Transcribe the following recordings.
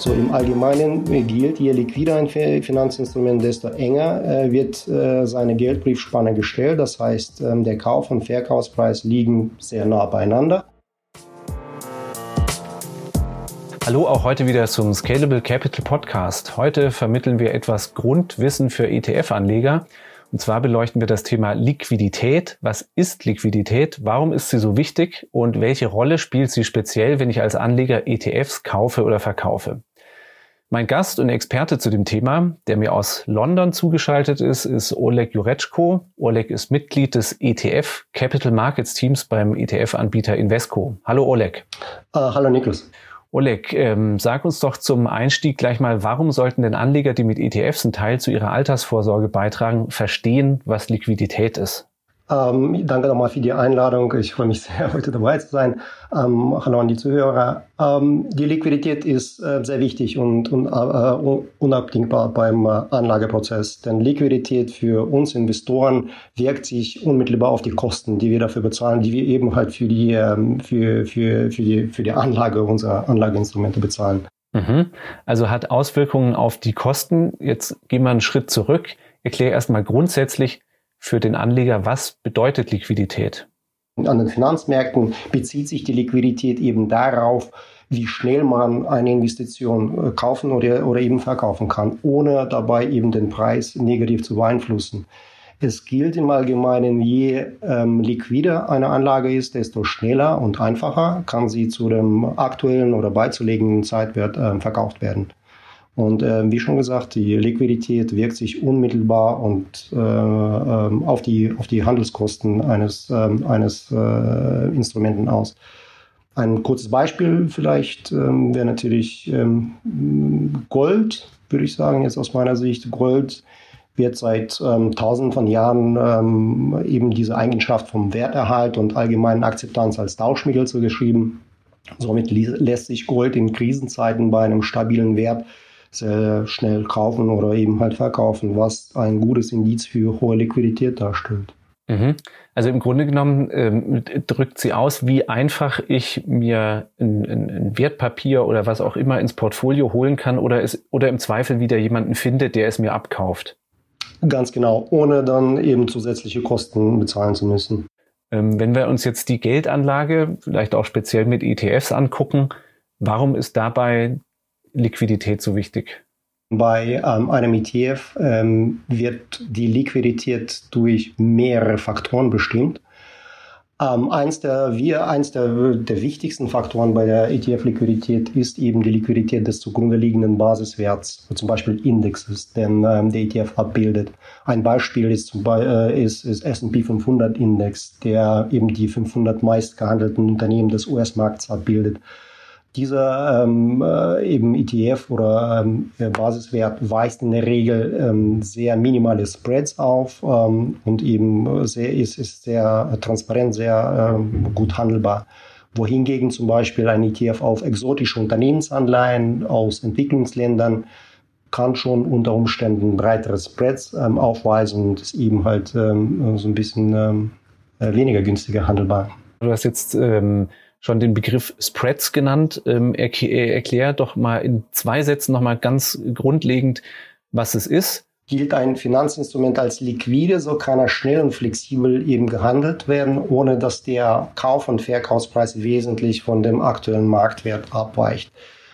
So im Allgemeinen gilt, je liquider ein Finanzinstrument, desto enger äh, wird äh, seine Geldbriefspanne gestellt. Das heißt, ähm, der Kauf- und Verkaufspreis liegen sehr nah beieinander. Hallo auch heute wieder zum Scalable Capital Podcast. Heute vermitteln wir etwas Grundwissen für ETF-Anleger. Und zwar beleuchten wir das Thema Liquidität. Was ist Liquidität? Warum ist sie so wichtig? Und welche Rolle spielt sie speziell, wenn ich als Anleger ETFs kaufe oder verkaufe? Mein Gast und Experte zu dem Thema, der mir aus London zugeschaltet ist, ist Oleg Jureczko. Oleg ist Mitglied des ETF Capital Markets Teams beim ETF-Anbieter Invesco. Hallo Oleg. Uh, hallo Niklas. Oleg, ähm, sag uns doch zum Einstieg gleich mal, warum sollten denn Anleger, die mit ETFs einen Teil zu ihrer Altersvorsorge beitragen, verstehen, was Liquidität ist? Ähm, danke nochmal für die Einladung. Ich freue mich sehr, heute dabei zu sein. Ähm, hallo an die Zuhörer. Ähm, die Liquidität ist äh, sehr wichtig und, und äh, unabdingbar beim äh, Anlageprozess. Denn Liquidität für uns Investoren wirkt sich unmittelbar auf die Kosten, die wir dafür bezahlen, die wir eben halt für die, ähm, für, für, für die, für die Anlage unserer Anlageinstrumente bezahlen. Mhm. Also hat Auswirkungen auf die Kosten. Jetzt gehen wir einen Schritt zurück. Erkläre erstmal grundsätzlich, für den Anleger, was bedeutet Liquidität? An den Finanzmärkten bezieht sich die Liquidität eben darauf, wie schnell man eine Investition äh, kaufen oder, oder eben verkaufen kann, ohne dabei eben den Preis negativ zu beeinflussen. Es gilt im Allgemeinen, je ähm, liquider eine Anlage ist, desto schneller und einfacher kann sie zu dem aktuellen oder beizulegenden Zeitwert äh, verkauft werden. Und äh, wie schon gesagt, die Liquidität wirkt sich unmittelbar und äh, ähm, auf, die, auf die Handelskosten eines, äh, eines Instrumenten aus. Ein kurzes Beispiel vielleicht ähm, wäre natürlich ähm, Gold, würde ich sagen, jetzt aus meiner Sicht. Gold wird seit ähm, tausenden von Jahren ähm, eben diese Eigenschaft vom Werterhalt und allgemeinen Akzeptanz als Tauschmittel zugeschrieben. Somit lässt sich Gold in Krisenzeiten bei einem stabilen Wert sehr schnell kaufen oder eben halt verkaufen, was ein gutes Indiz für hohe Liquidität darstellt. Mhm. Also im Grunde genommen ähm, drückt sie aus, wie einfach ich mir ein, ein, ein, Wertpapier oder was auch immer ins Portfolio holen kann oder, es, oder im Zweifel wieder jemanden findet, der es mir abkauft. Ganz genau, ohne dann eben zusätzliche Kosten bezahlen zu müssen. Ähm, wenn wir uns jetzt die Geldanlage, vielleicht auch speziell mit ETFs angucken, warum ist dabei Liquidität so wichtig? Bei ähm, einem ETF ähm, wird die Liquidität durch mehrere Faktoren bestimmt. Ähm, eins der, wir, eins der, der wichtigsten Faktoren bei der ETF-Liquidität ist eben die Liquidität des zugrunde liegenden Basiswerts, zum Beispiel Indexes, den ähm, der ETF abbildet. Ein Beispiel ist, äh, ist, ist S&P 500 Index, der eben die 500 meistgehandelten Unternehmen des US-Markts abbildet. Dieser ähm, äh, eben ETF oder ähm, Basiswert weist in der Regel ähm, sehr minimale Spreads auf ähm, und eben sehr, ist, ist sehr transparent, sehr ähm, gut handelbar. Wohingegen zum Beispiel ein ETF auf exotische Unternehmensanleihen aus Entwicklungsländern kann schon unter Umständen breitere Spreads ähm, aufweisen und ist eben halt so ein bisschen äh, weniger günstiger handelbar. Du hast jetzt schon den Begriff Spreads genannt. Ähm, erklär, erklär doch mal in zwei Sätzen nochmal ganz grundlegend, was es ist. Gilt ein Finanzinstrument als liquide, so kann er schnell und flexibel eben gehandelt werden, ohne dass der Kauf- und Verkaufspreis wesentlich von dem aktuellen Marktwert abweicht.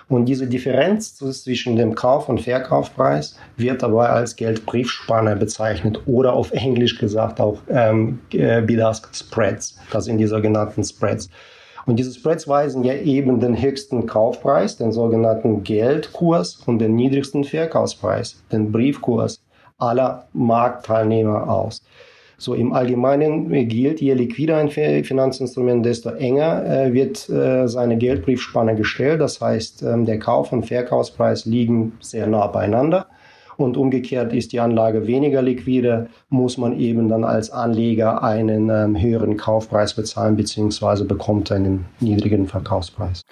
Und diese Differenz zwischen dem Kauf- und Verkaufspreis wird dabei als Geldbriefspanne bezeichnet oder auf Englisch gesagt auch ähm, äh, Bid-Ask Spreads. Das sind die sogenannten Spreads. Und diese Spreads weisen ja eben den höchsten Kaufpreis, den sogenannten Geldkurs und den niedrigsten Verkaufspreis, den Briefkurs aller Marktteilnehmer aus. So im Allgemeinen gilt, je liquider ein Finanzinstrument, desto enger äh, wird äh, seine Geldbriefspanne gestellt. Das heißt, ähm, der Kauf- und Verkaufspreis liegen sehr nah beieinander und umgekehrt ist die Anlage weniger liquide, muss man eben dann als Anleger einen ähm, höheren Kaufpreis bezahlen beziehungsweise bekommt einen niedrigen Verkaufspreis.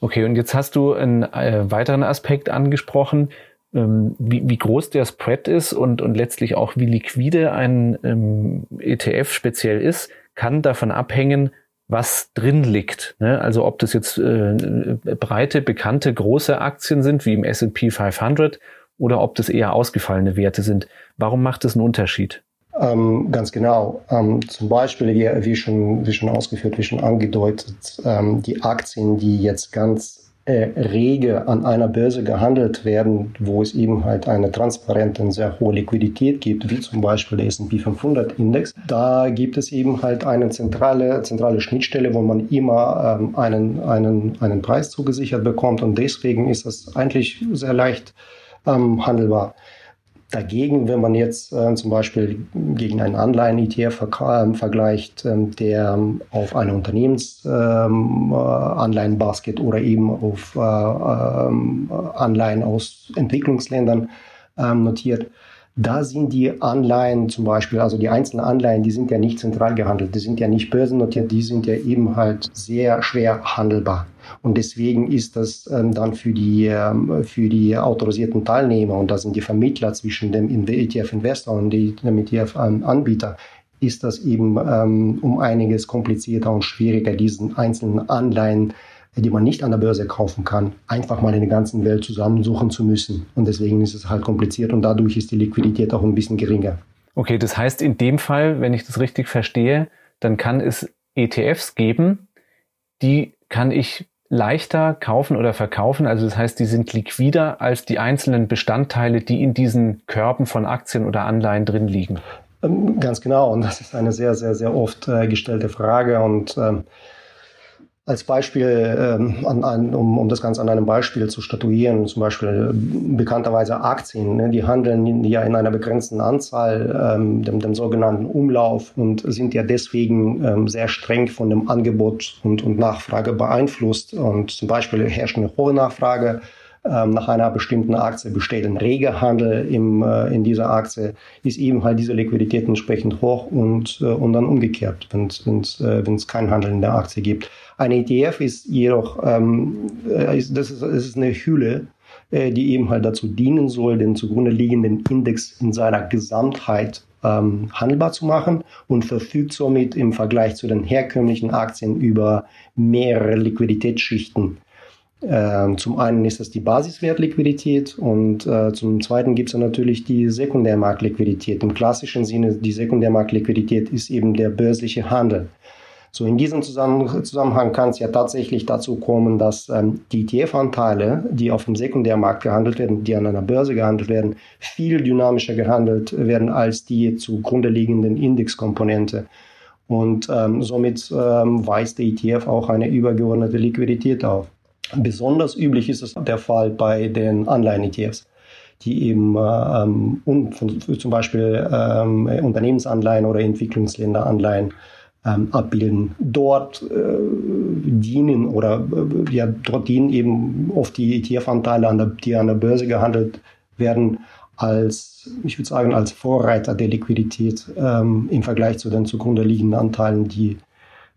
Okay, und jetzt hast du einen äh, weiteren Aspekt angesprochen, ähm, wie, wie groß der Spread ist und, und letztlich auch wie liquide ein ähm, ETF speziell ist, kann davon abhängen, was drin liegt. Ne? Also ob das jetzt äh, breite, bekannte, große Aktien sind, wie im S&P 500, oder ob das eher ausgefallene Werte sind. Warum macht das einen Unterschied? Ähm, ganz genau. Ähm, zum Beispiel, wie, wie, schon, wie schon ausgeführt, wie schon angedeutet, ähm, die Aktien, die jetzt ganz äh, rege an einer Börse gehandelt werden, wo es eben halt eine transparente und sehr hohe Liquidität gibt, wie zum Beispiel der S&P 500 Index, da gibt es eben halt eine zentrale, zentrale Schnittstelle, wo man immer ähm, einen, einen, einen Preis zugesichert bekommt und deswegen ist das eigentlich sehr leicht ähm, handelbar. Dagegen, wenn man jetzt äh, zum Beispiel gegen einen Anleihen-ETF ver äh, vergleicht, äh, der auf eine Unternehmensanleihenbasket ähm, äh, oder eben auf äh, ähm, Anleihen aus Entwicklungsländern ähm, notiert, da sind die Anleihen zum Beispiel, also die einzelnen Anleihen, die sind ja nicht zentral gehandelt, die sind ja nicht börsennotiert, die sind ja eben halt sehr schwer handelbar. Und deswegen ist das ähm, dann für die, ähm, für die autorisierten Teilnehmer, und das sind die Vermittler zwischen dem ETF-Investor und dem ETF-Anbieter, ist das eben ähm, um einiges komplizierter und schwieriger, diesen einzelnen Anleihen die man nicht an der Börse kaufen kann, einfach mal in der ganzen Welt zusammensuchen zu müssen. Und deswegen ist es halt kompliziert und dadurch ist die Liquidität auch ein bisschen geringer. Okay, das heißt in dem Fall, wenn ich das richtig verstehe, dann kann es ETFs geben, die kann ich leichter kaufen oder verkaufen. Also das heißt, die sind liquider als die einzelnen Bestandteile, die in diesen Körben von Aktien oder Anleihen drin liegen. Ähm, ganz genau. Und das ist eine sehr, sehr, sehr oft äh, gestellte Frage. Und ähm, als Beispiel, ähm, an, an, um, um das Ganze an einem Beispiel zu statuieren, zum Beispiel äh, bekannterweise Aktien, ne, die handeln ja in einer begrenzten Anzahl, ähm, dem, dem sogenannten Umlauf und sind ja deswegen ähm, sehr streng von dem Angebot und, und Nachfrage beeinflusst. Und zum Beispiel herrscht eine hohe Nachfrage nach einer bestimmten Aktie besteht ein reger Handel im, äh, in dieser Aktie, ist eben halt diese Liquidität entsprechend hoch und, äh, und dann umgekehrt, wenn es äh, keinen Handel in der Aktie gibt. Ein ETF ist jedoch, ähm, äh, ist, das, ist, das ist eine Hülle, äh, die eben halt dazu dienen soll, den zugrunde liegenden Index in seiner Gesamtheit ähm, handelbar zu machen und verfügt somit im Vergleich zu den herkömmlichen Aktien über mehrere Liquiditätsschichten ähm, zum einen ist das die Basiswertliquidität und äh, zum zweiten gibt es natürlich die Sekundärmarktliquidität. Im klassischen Sinne, die Sekundärmarktliquidität ist eben der börsliche Handel. So in diesem Zusammenhang kann es ja tatsächlich dazu kommen, dass ähm, die ETF-Anteile, die auf dem Sekundärmarkt gehandelt werden, die an einer Börse gehandelt werden, viel dynamischer gehandelt werden als die zugrunde liegenden Indexkomponente. Und ähm, somit ähm, weist der ETF auch eine übergeordnete Liquidität auf. Besonders üblich ist es der Fall bei den Anleihen-ETFs, die eben ähm, um, von, zum Beispiel ähm, Unternehmensanleihen oder Entwicklungsländeranleihen ähm, abbilden. Dort äh, dienen oder äh, ja, dort dienen eben oft die ETF-Anteile, die an der Börse gehandelt werden, als, ich würde sagen, als Vorreiter der Liquidität ähm, im Vergleich zu den zugrunde liegenden Anteilen, die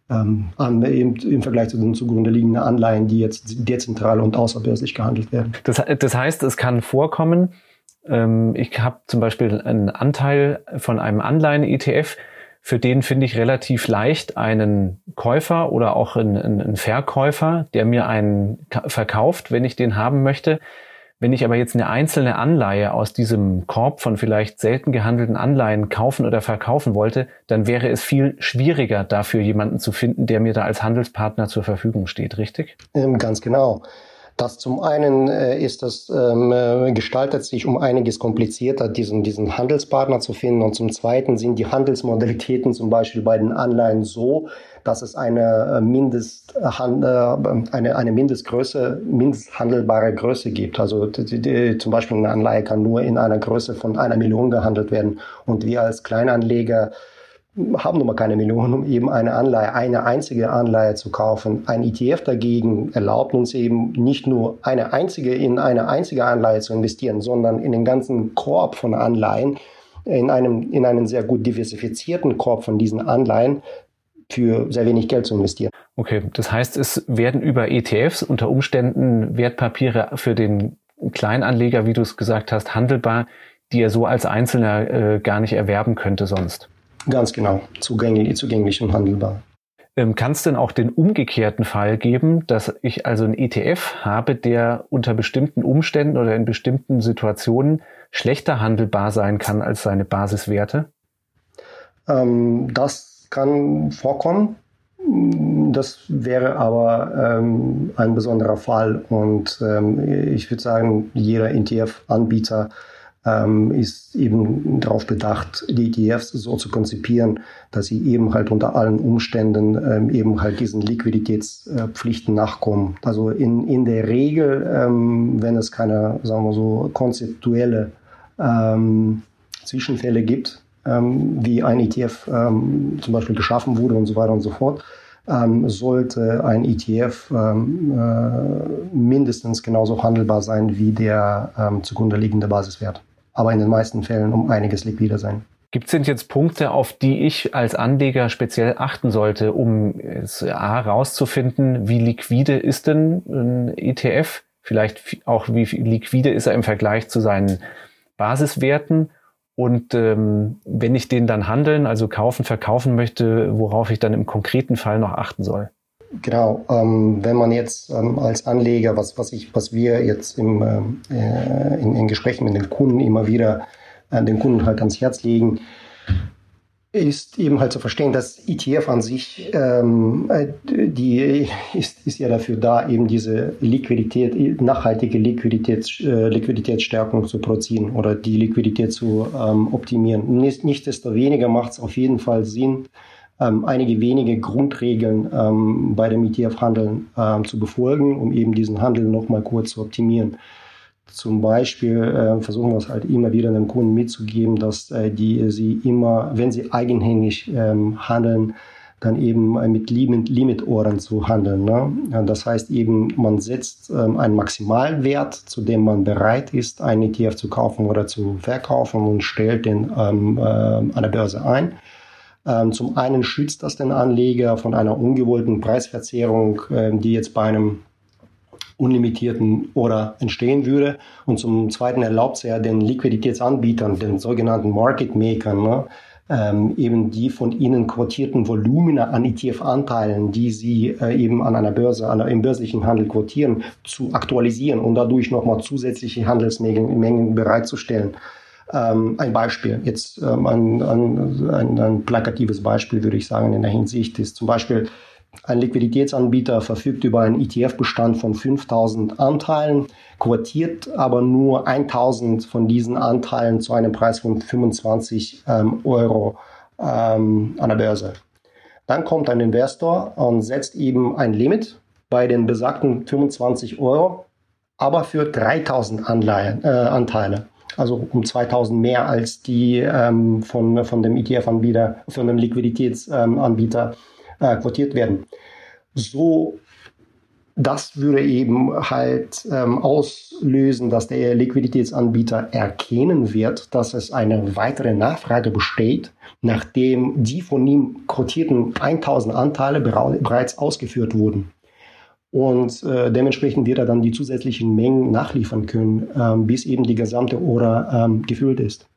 ähm, an, im, im, Vergleich zu den zugrunde liegenden Anleihen, die jetzt dezentral und außerbörslich gehandelt werden. Das, das heißt, es kann vorkommen, ähm, ich habe zum Beispiel einen Anteil von einem Anleihen-ETF, für den finde ich relativ leicht einen Käufer oder auch einen Verkäufer, der mir einen verkauft, wenn ich den haben möchte. Wenn ich aber jetzt eine einzelne Anleihe aus diesem Korb von vielleicht selten gehandelten Anleihen kaufen oder verkaufen wollte, dann wäre es viel schwieriger dafür jemanden zu finden, der mir da als Handelspartner zur Verfügung steht, richtig? Ähm, ganz genau. Das zum einen äh, ist das ähm, äh, gestaltet sich um einiges komplizierter, diesen, diesen Handelspartner zu finden. Und zum zweiten sind die Handelsmodalitäten zum Beispiel bei den Anleihen so, dass es eine äh, Mindest, eine, eine Mindestgröße, mindesthandelbare Größe gibt. Also die, die, zum Beispiel eine Anleihe kann nur in einer Größe von einer Million gehandelt werden. Und wir als Kleinanleger haben nun mal keine Millionen, um eben eine Anleihe, eine einzige Anleihe zu kaufen. Ein ETF dagegen erlaubt uns eben nicht nur eine einzige in eine einzige Anleihe zu investieren, sondern in den ganzen Korb von Anleihen, in einem, in einen sehr gut diversifizierten Korb von diesen Anleihen für sehr wenig Geld zu investieren. Okay, das heißt, es werden über ETFs unter Umständen Wertpapiere für den Kleinanleger, wie du es gesagt hast, handelbar, die er so als Einzelner äh, gar nicht erwerben könnte sonst. Ganz genau, zugänglich, zugänglich und handelbar. Ähm, Kann es denn auch den umgekehrten Fall geben, dass ich also einen ETF habe, der unter bestimmten Umständen oder in bestimmten Situationen schlechter handelbar sein kann als seine Basiswerte? Ähm, das kann vorkommen. Das wäre aber ähm, ein besonderer Fall und ähm, ich würde sagen, jeder ETF-Anbieter ähm, ist eben darauf bedacht, die ETFs so zu konzipieren, dass sie eben halt unter allen Umständen ähm, eben halt diesen Liquiditätspflichten nachkommen. Also in, in der Regel, ähm, wenn es keine, sagen wir so, konzeptuelle ähm, Zwischenfälle gibt, ähm, wie ein ETF ähm, zum Beispiel geschaffen wurde und so weiter und so fort, ähm, sollte ein ETF ähm, äh, mindestens genauso handelbar sein wie der ähm, zugrunde liegende Basiswert aber in den meisten Fällen um einiges liquider sein. Gibt es denn jetzt Punkte, auf die ich als Anleger speziell achten sollte, um A rauszufinden, wie liquide ist denn ein ETF? Vielleicht auch, wie liquide ist er im Vergleich zu seinen Basiswerten? Und ähm, wenn ich den dann handeln, also kaufen, verkaufen möchte, worauf ich dann im konkreten Fall noch achten soll? Genau, ähm, wenn man jetzt ähm, als Anleger, was, was, ich, was wir jetzt im, ähm, äh, in, in Gesprächen mit den Kunden immer wieder äh, den Kunden halt ans Herz legen, ist eben halt zu verstehen, dass ETF an sich, ähm, äh, die ist, ist ja dafür da, eben diese Liquidität, nachhaltige Liquiditäts, äh, Liquiditätsstärkung zu produzieren oder die Liquidität zu ähm, optimieren. Nicht, nichtsdestoweniger macht es auf jeden Fall Sinn, ähm, einige wenige Grundregeln ähm, bei dem ETF-Handeln ähm, zu befolgen, um eben diesen Handel nochmal kurz zu optimieren. Zum Beispiel äh, versuchen wir es halt immer wieder den Kunden mitzugeben, dass äh, die sie immer, wenn sie eigenhändig ähm, handeln, dann eben äh, mit Limit-Ordern zu handeln. Ne? Das heißt eben, man setzt ähm, einen Maximalwert, zu dem man bereit ist, einen ETF zu kaufen oder zu verkaufen und stellt den ähm, äh, an der Börse ein. Ähm, zum einen schützt das den Anleger von einer ungewollten Preisverzerrung, ähm, die jetzt bei einem unlimitierten Order entstehen würde. Und zum Zweiten erlaubt es ja den Liquiditätsanbietern, den sogenannten Market Makern, ne, ähm, eben die von ihnen quotierten Volumina an ETF-Anteilen, die sie äh, eben an einer Börse, an, im börslichen Handel quotieren, zu aktualisieren und dadurch nochmal zusätzliche Handelsmengen bereitzustellen. Ähm, ein Beispiel, jetzt ähm, ein, ein, ein, plakatives Beispiel würde ich sagen in der Hinsicht ist zum Beispiel ein Liquiditätsanbieter verfügt über einen ETF-Bestand von 5000 Anteilen, quotiert aber nur 1000 von diesen Anteilen zu einem Preis von 25 ähm, Euro ähm, an der Börse. Dann kommt ein Investor und setzt eben ein Limit bei den besagten 25 Euro, aber für 3000 Anleihen, äh, Anteile also um 2000 mehr als die ähm, von, von dem ETF-Anbieter, von dem Liquiditätsanbieter äh, quotiert werden. So, das würde eben halt ähm, auslösen, dass der Liquiditätsanbieter erkennen wird, dass es eine weitere Nachfrage besteht, nachdem die von ihm quotierten 1000 Anteile bereits ausgeführt wurden. Und äh, dementsprechend wird er dann die zusätzlichen Mengen nachliefern können, ähm, bis eben die gesamte Order ähm, gefüllt ist.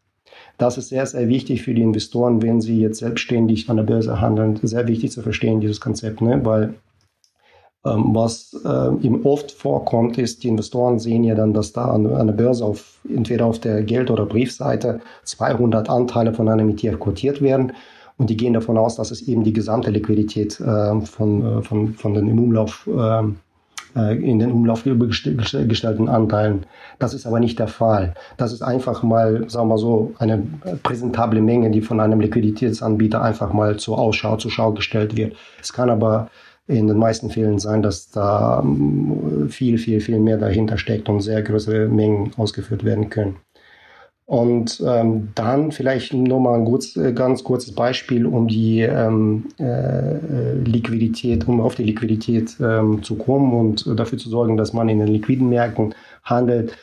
Das ist sehr, sehr wichtig für die Investoren, wenn sie jetzt selbstständig an der Börse handeln. Sehr wichtig zu verstehen, dieses Konzept, ne? weil ähm, was äh, ihm oft vorkommt, ist, die Investoren sehen ja dann, dass da an, an der Börse auf, entweder auf der Geld- oder Briefseite 200 Anteile von einem ETF quotiert werden und die gehen davon aus, dass es eben die gesamte Liquidität äh, von, äh, von, von den im Umlauf ähm, äh, in den Umlauf gestellten Anteilen. Das ist aber nicht der Fall. Das ist einfach mal, sagen wir so, eine präsentable Menge, die von einem Liquiditätsanbieter einfach mal zur Ausschau, zur Schau gestellt wird. Es kann aber in den meisten Fällen sein, dass da ähm, viel, viel, viel mehr dahinter steckt und sehr größere Mengen ausgeführt werden können. Und ähm, dann vielleicht nochmal ein kurz, äh, ganz kurzes Beispiel, um die ähm, äh, Liquidität, um auf die Liquidität ähm, zu kommen und dafür zu sorgen, dass man in den liquiden Märkten handelt,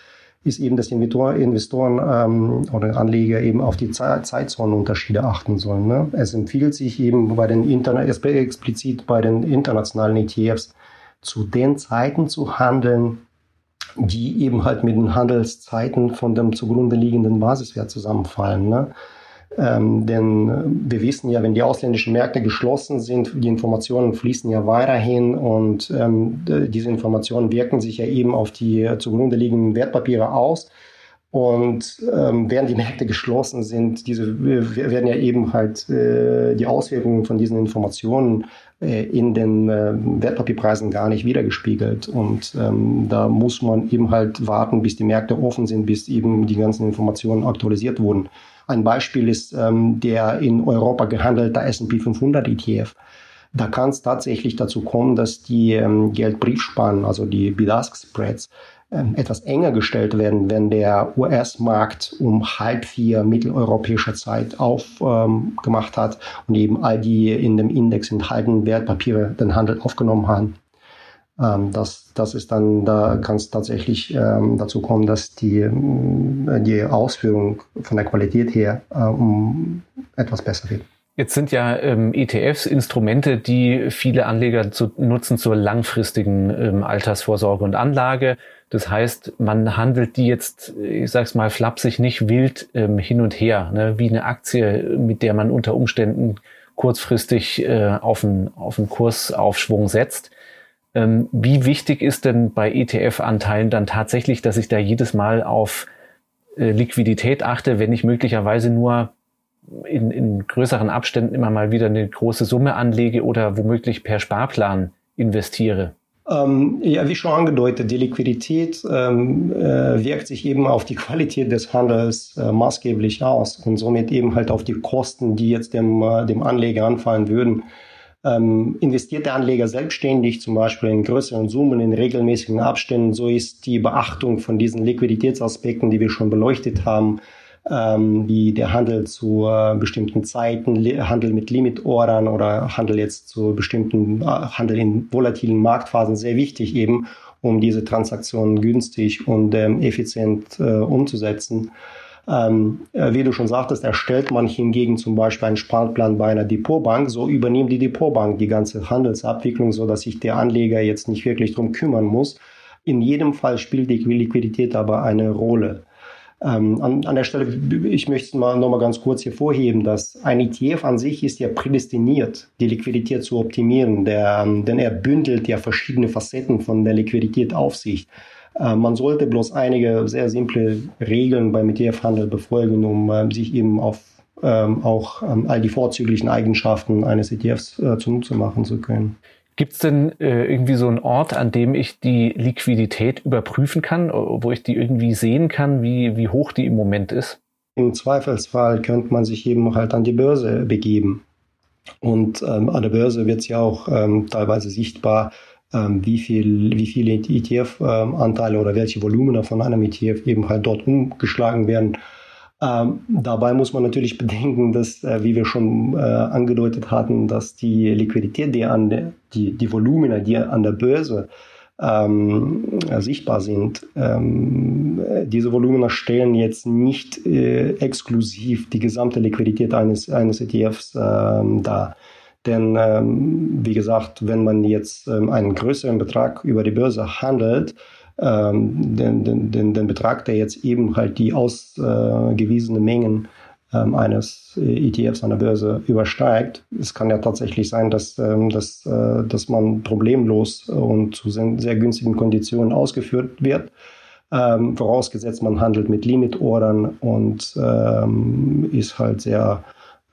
ist eben, dass die Investoren ähm, oder Anleger eben auf die Zeitzonenunterschiede achten sollen. Ne? Es empfiehlt sich eben bei den Interna explizit bei den internationalen ETFs zu den Zeiten zu handeln, die eben halt mit den Handelszeiten von dem zugrunde liegenden Basiswert zusammenfallen. Ne? Ähm, denn wir wissen ja, wenn die ausländischen Märkte geschlossen sind, die Informationen fließen ja weiterhin und ähm, diese Informationen wirken sich ja eben auf die zugrunde liegenden Wertpapiere aus. Und ähm, während die Märkte geschlossen sind, diese werden ja eben halt äh, die Auswirkungen von diesen Informationen äh, in den äh, Wertpapierpreisen gar nicht wiedergespiegelt. Und ähm, da muss man eben halt warten, bis die Märkte offen sind, bis eben die ganzen Informationen aktualisiert wurden. Ein Beispiel ist ähm, der in Europa gehandelte S&P 500 ETF. Da kann es tatsächlich dazu kommen, dass die ähm, Geldbriefspannen, also die Bid-Ask-Spreads, etwas enger gestellt werden, wenn der US-Markt um halb vier mitteleuropäischer Zeit aufgemacht ähm, hat und eben all die in dem Index enthaltenen Wertpapiere den Handel aufgenommen haben. Ähm, das, das ist dann, da kann es tatsächlich ähm, dazu kommen, dass die, äh, die Ausführung von der Qualität her äh, um etwas besser wird. Jetzt sind ja ähm, ETFs Instrumente, die viele Anleger zu, nutzen zur langfristigen ähm, Altersvorsorge und Anlage. Das heißt, man handelt die jetzt, ich sag's mal flapsig, nicht wild ähm, hin und her, ne? wie eine Aktie, mit der man unter Umständen kurzfristig äh, auf, einen, auf einen Kursaufschwung setzt. Ähm, wie wichtig ist denn bei ETF-Anteilen dann tatsächlich, dass ich da jedes Mal auf äh, Liquidität achte, wenn ich möglicherweise nur in, in größeren Abständen immer mal wieder eine große Summe anlege oder womöglich per Sparplan investiere? Ähm, ja, wie schon angedeutet, die Liquidität ähm, äh, wirkt sich eben auf die Qualität des Handels äh, maßgeblich aus und somit eben halt auf die Kosten, die jetzt dem, äh, dem Anleger anfallen würden. Ähm, investiert der Anleger selbstständig, zum Beispiel in größeren Summen, in regelmäßigen Abständen, so ist die Beachtung von diesen Liquiditätsaspekten, die wir schon beleuchtet haben, ähm, wie der Handel zu äh, bestimmten Zeiten, Handel mit Limitordern oder Handel jetzt zu bestimmten äh, Handel in volatilen Marktphasen sehr wichtig eben, um diese Transaktionen günstig und ähm, effizient äh, umzusetzen. Ähm, äh, wie du schon sagtest, erstellt man hingegen zum Beispiel einen Sparplan bei einer Depotbank, so übernimmt die Depotbank die ganze Handelsabwicklung, so dass sich der Anleger jetzt nicht wirklich drum kümmern muss. In jedem Fall spielt die Liquidität aber eine Rolle. Ähm, an, an der Stelle, ich möchte mal noch mal ganz kurz hervorheben, dass ein ETF an sich ist ja prädestiniert, die Liquidität zu optimieren, der, ähm, denn er bündelt ja verschiedene Facetten von der Liquidität. Äh, man sollte bloß einige sehr simple Regeln beim ETF-Handel befolgen, um äh, sich eben auf ähm, auch ähm, all die vorzüglichen Eigenschaften eines ETFs äh, zunutze machen zu können. Gibt es denn äh, irgendwie so einen Ort, an dem ich die Liquidität überprüfen kann, wo ich die irgendwie sehen kann, wie, wie hoch die im Moment ist? Im Zweifelsfall könnte man sich eben halt an die Börse begeben. Und ähm, an der Börse wird es ja auch ähm, teilweise sichtbar, ähm, wie, viel, wie viele ETF-Anteile ähm, oder welche Volumina von einem ETF eben halt dort umgeschlagen werden. Ähm, dabei muss man natürlich bedenken, dass, äh, wie wir schon äh, angedeutet hatten, dass die Liquidität, die an der, die, die Volumina, die an der Börse ähm, sichtbar sind, ähm, diese Volumina stellen jetzt nicht äh, exklusiv die gesamte Liquidität eines, eines ETFs ähm, dar. Denn, ähm, wie gesagt, wenn man jetzt ähm, einen größeren Betrag über die Börse handelt, ähm, den, den, den, den Betrag, der jetzt eben halt die ausgewiesene Mengen ähm, eines ETFs an der Börse übersteigt. Es kann ja tatsächlich sein, dass, ähm, dass, äh, dass man problemlos und zu sehr, günstigen Konditionen ausgeführt wird. Ähm, vorausgesetzt, man handelt mit Limitordern und ähm, ist halt sehr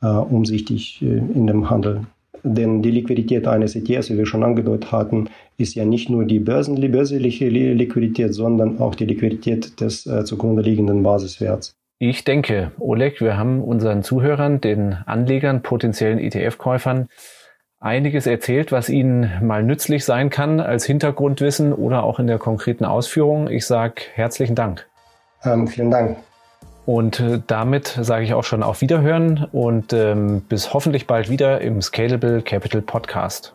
äh, umsichtig äh, in dem Handel. Denn die Liquidität eines ETFs, wie wir schon angedeutet hatten, ist ja nicht nur die börsliche Liquidität, sondern auch die Liquidität des äh, zugrunde liegenden Basiswerts. Ich denke, Oleg, wir haben unseren Zuhörern, den Anlegern, potenziellen ETF-Käufern einiges erzählt, was ihnen mal nützlich sein kann als Hintergrundwissen oder auch in der konkreten Ausführung. Ich sage herzlichen Dank. Ähm, vielen Dank. Und äh, damit sage ich auch schon auf Wiederhören und ähm, bis hoffentlich bald wieder im Scalable Capital Podcast.